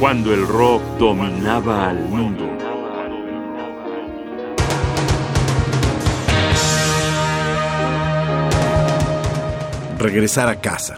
cuando el rock dominaba al mundo. Regresar a casa.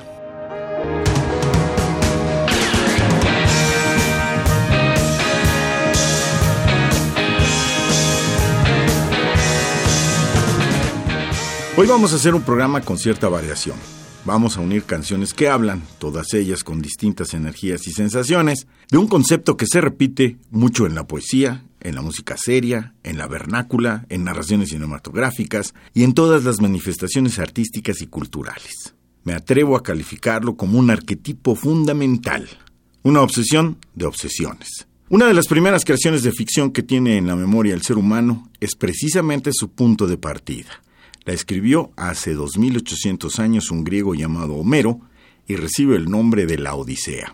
Hoy vamos a hacer un programa con cierta variación. Vamos a unir canciones que hablan, todas ellas con distintas energías y sensaciones, de un concepto que se repite mucho en la poesía, en la música seria, en la vernácula, en narraciones cinematográficas y en todas las manifestaciones artísticas y culturales. Me atrevo a calificarlo como un arquetipo fundamental, una obsesión de obsesiones. Una de las primeras creaciones de ficción que tiene en la memoria el ser humano es precisamente su punto de partida la escribió hace 2800 años un griego llamado Homero y recibe el nombre de la Odisea.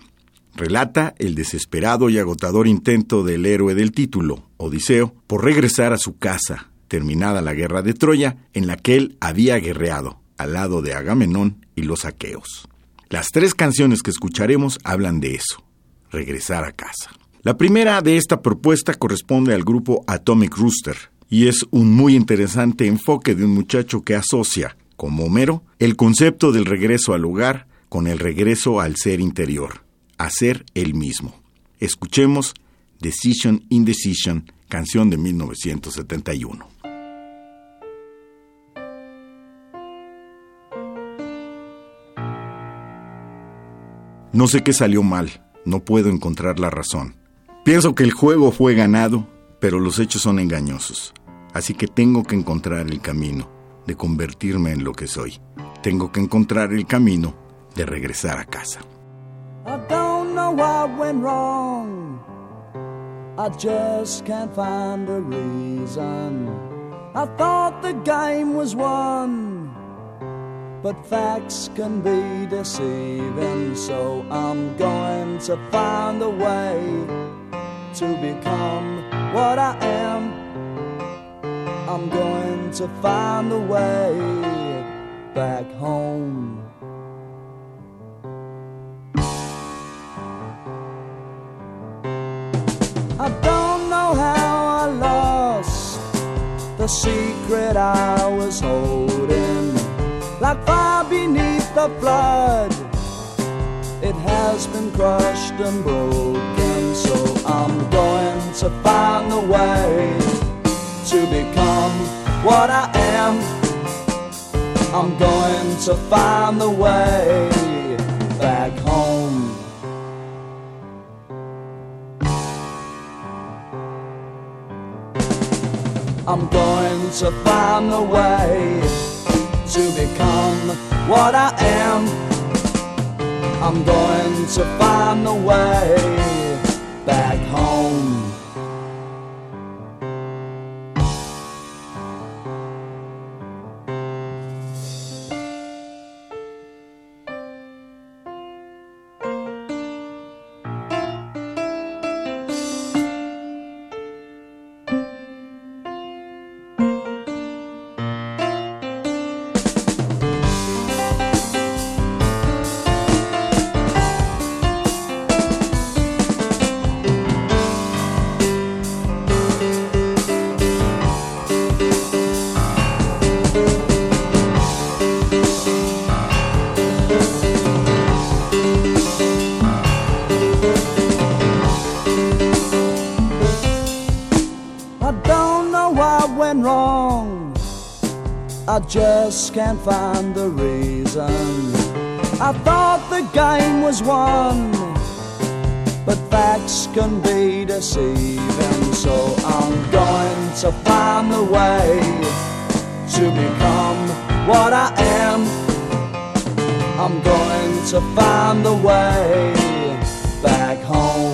Relata el desesperado y agotador intento del héroe del título, Odiseo, por regresar a su casa, terminada la guerra de Troya, en la que él había guerreado, al lado de Agamenón y los aqueos. Las tres canciones que escucharemos hablan de eso, regresar a casa. La primera de esta propuesta corresponde al grupo Atomic Rooster, y es un muy interesante enfoque de un muchacho que asocia, como Homero, el concepto del regreso al hogar con el regreso al ser interior, a ser el mismo. Escuchemos Decision Indecision, canción de 1971. No sé qué salió mal, no puedo encontrar la razón. Pienso que el juego fue ganado, pero los hechos son engañosos. Así que tengo que encontrar el camino de convertirme en lo que soy. Tengo que encontrar el camino de regresar a casa. I don't know what went wrong. I just can't find a reason. I thought the game was won. But facts can be deceiving, so I'm going to find a way to become what I am. I'm going to find a way back home. I don't know how I lost the secret I was holding, like fire beneath the flood. It has been crushed and broken, to find a way to become what I am. I'm going to find the way back home. I'm going to find the way to become what I am. I'm going to find the way just can't find the reason. I thought the game was won, but facts can be deceiving. So I'm going to find the way to become what I am. I'm going to find the way back home.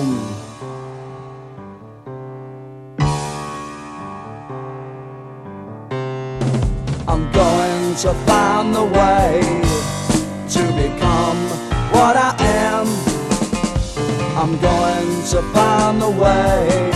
To find the way to become what I am. I'm going to find the way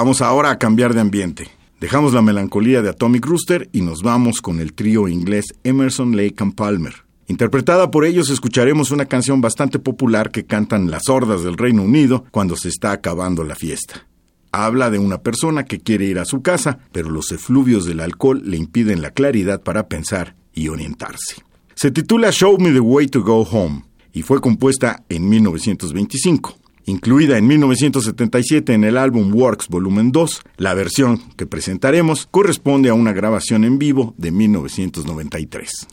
Vamos ahora a cambiar de ambiente. Dejamos la melancolía de Atomic Rooster y nos vamos con el trío inglés Emerson, Lake and Palmer. Interpretada por ellos escucharemos una canción bastante popular que cantan las hordas del Reino Unido cuando se está acabando la fiesta. Habla de una persona que quiere ir a su casa, pero los efluvios del alcohol le impiden la claridad para pensar y orientarse. Se titula Show Me the Way to Go Home y fue compuesta en 1925. Incluida en 1977 en el álbum Works Volumen 2, la versión que presentaremos corresponde a una grabación en vivo de 1993.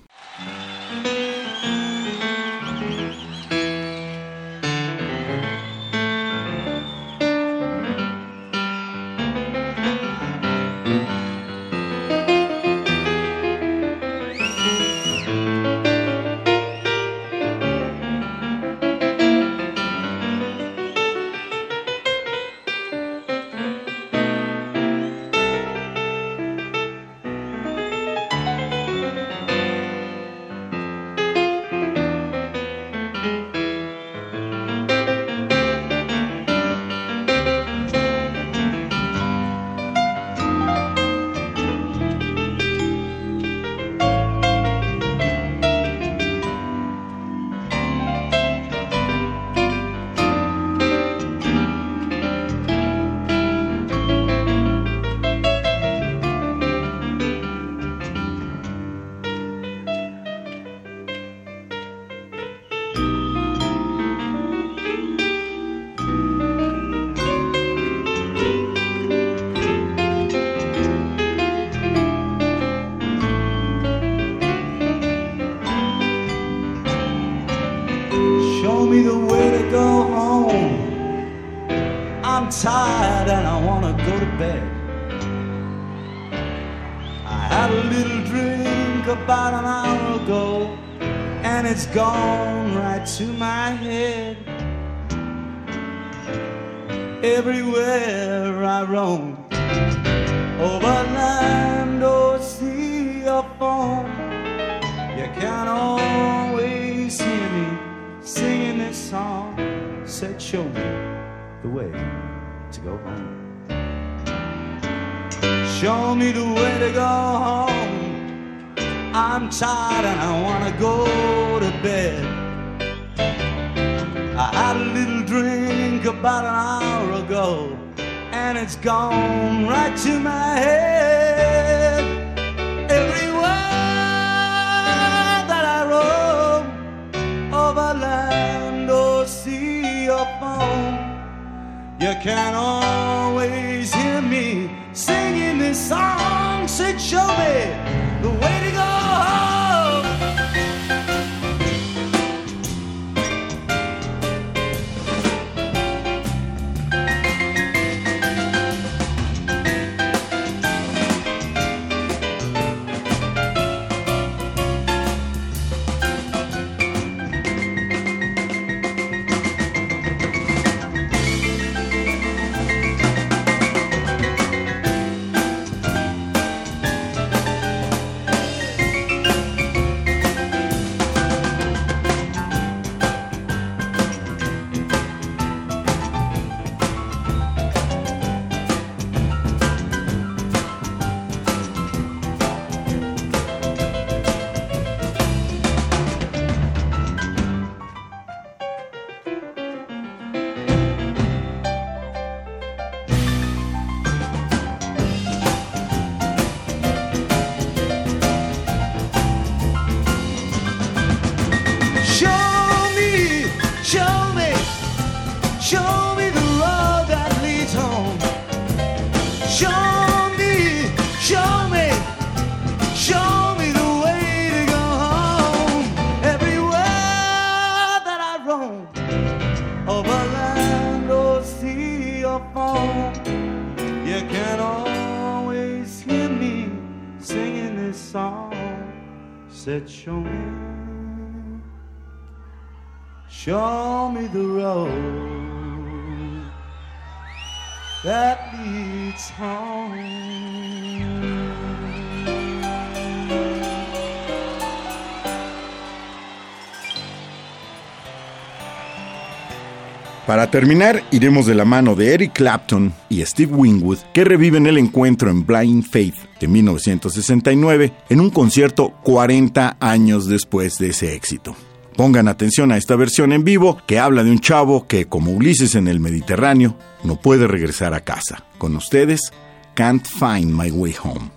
Everywhere I roam, over land or sea or foam. You can always hear me singing this song. Said, show me the way to go home. Show me the way to go home. I'm tired and I wanna go about an hour ago, and it's gone right to my head. Every word that I wrote over land or sea or foam, you can always hear me singing this song. Said, show me the way to go home. Said, Show me, show me the road that leads home. Para terminar, iremos de la mano de Eric Clapton y Steve Winwood, que reviven el encuentro en Blind Faith de 1969 en un concierto 40 años después de ese éxito. Pongan atención a esta versión en vivo que habla de un chavo que, como Ulises en el Mediterráneo, no puede regresar a casa. Con ustedes, Can't Find My Way Home.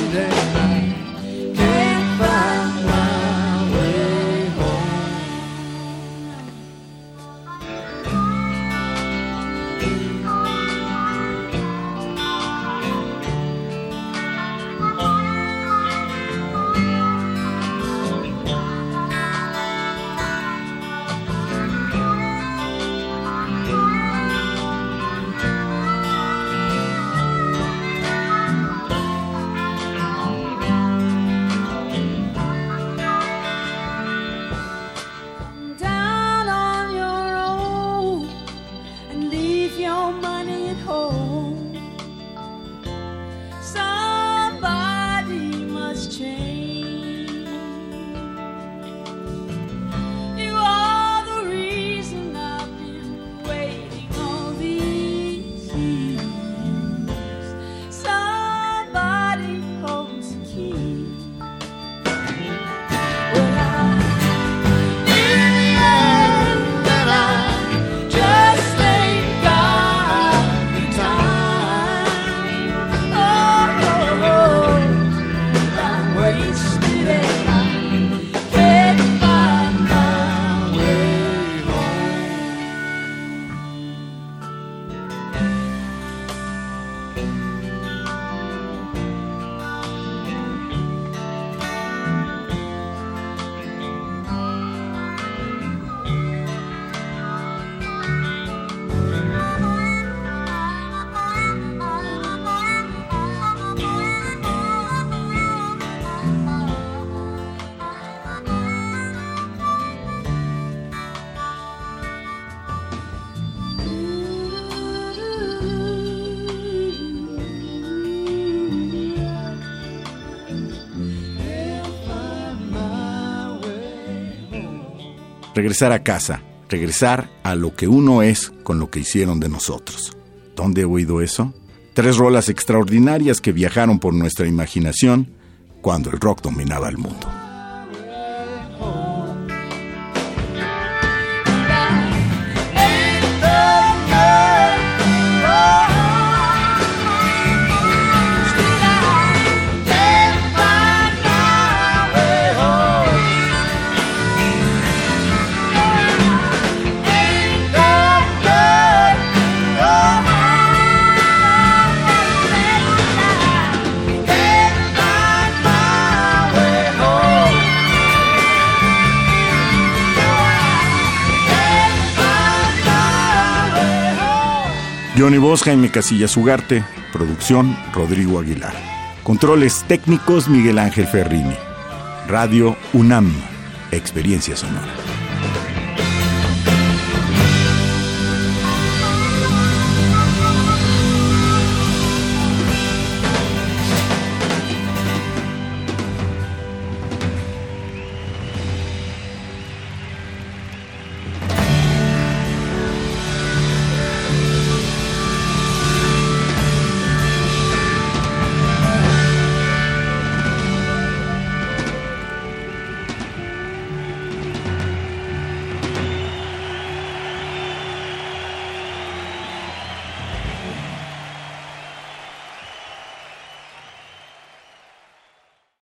Regresar a casa, regresar a lo que uno es con lo que hicieron de nosotros. ¿Dónde he oído eso? Tres rolas extraordinarias que viajaron por nuestra imaginación cuando el rock dominaba el mundo. Johnny Vos, Jaime Casillas Ugarte, producción Rodrigo Aguilar. Controles técnicos Miguel Ángel Ferrini. Radio UNAM, experiencia sonora.